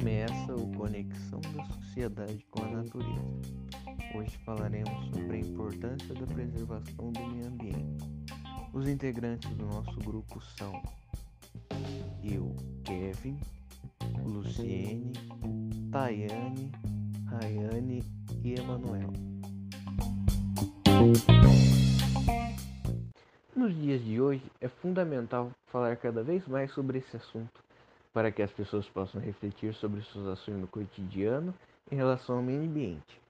Começa o Conexão da Sociedade com a Natureza. Hoje falaremos sobre a importância da preservação do meio ambiente. Os integrantes do nosso grupo são eu, Kevin, Luciene, Tayane, Rayane e Emanuel. Nos dias de hoje é fundamental falar cada vez mais sobre esse assunto para que as pessoas possam refletir sobre suas ações no cotidiano em relação ao meio ambiente,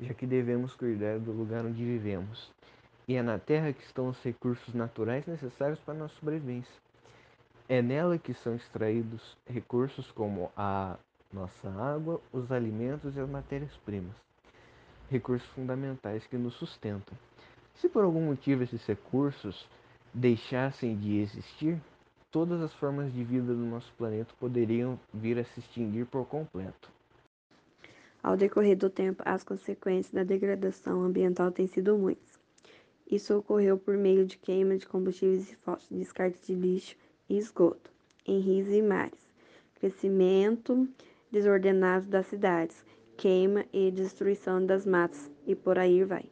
já que devemos cuidar do lugar onde vivemos. E é na Terra que estão os recursos naturais necessários para a nossa sobrevivência. É nela que são extraídos recursos como a nossa água, os alimentos e as matérias-primas. Recursos fundamentais que nos sustentam. Se por algum motivo esses recursos deixassem de existir, todas as formas de vida do nosso planeta poderiam vir a se extinguir por completo. Ao decorrer do tempo, as consequências da degradação ambiental têm sido muitas. Isso ocorreu por meio de queima de combustíveis e fósseis, descarte de lixo e esgoto em rios e mares, crescimento desordenado das cidades, queima e destruição das matas e por aí vai.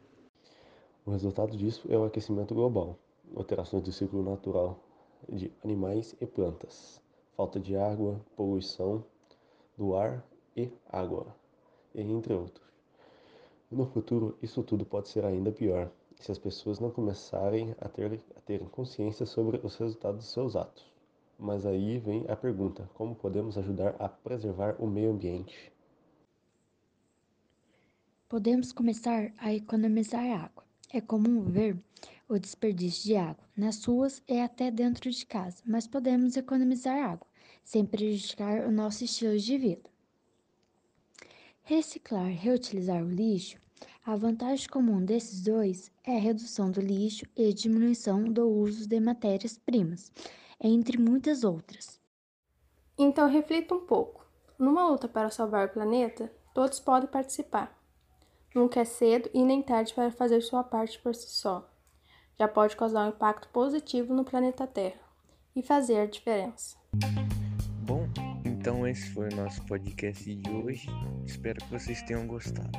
O resultado disso é o aquecimento global, alterações do ciclo natural de animais e plantas, falta de água, poluição do ar e água, entre outros. No futuro, isso tudo pode ser ainda pior se as pessoas não começarem a ter, a ter consciência sobre os resultados de seus atos. Mas aí vem a pergunta: como podemos ajudar a preservar o meio ambiente? Podemos começar a economizar água. É comum ver o desperdício de água nas ruas e até dentro de casa, mas podemos economizar água sem prejudicar o nosso estilo de vida. Reciclar reutilizar o lixo. A vantagem comum desses dois é a redução do lixo e diminuição do uso de matérias-primas, entre muitas outras. Então reflita um pouco. Numa luta para salvar o planeta, todos podem participar. Nunca é cedo e nem tarde para fazer sua parte por si só já pode causar um impacto positivo no planeta Terra e fazer a diferença. Bom, então esse foi o nosso podcast de hoje. Espero que vocês tenham gostado.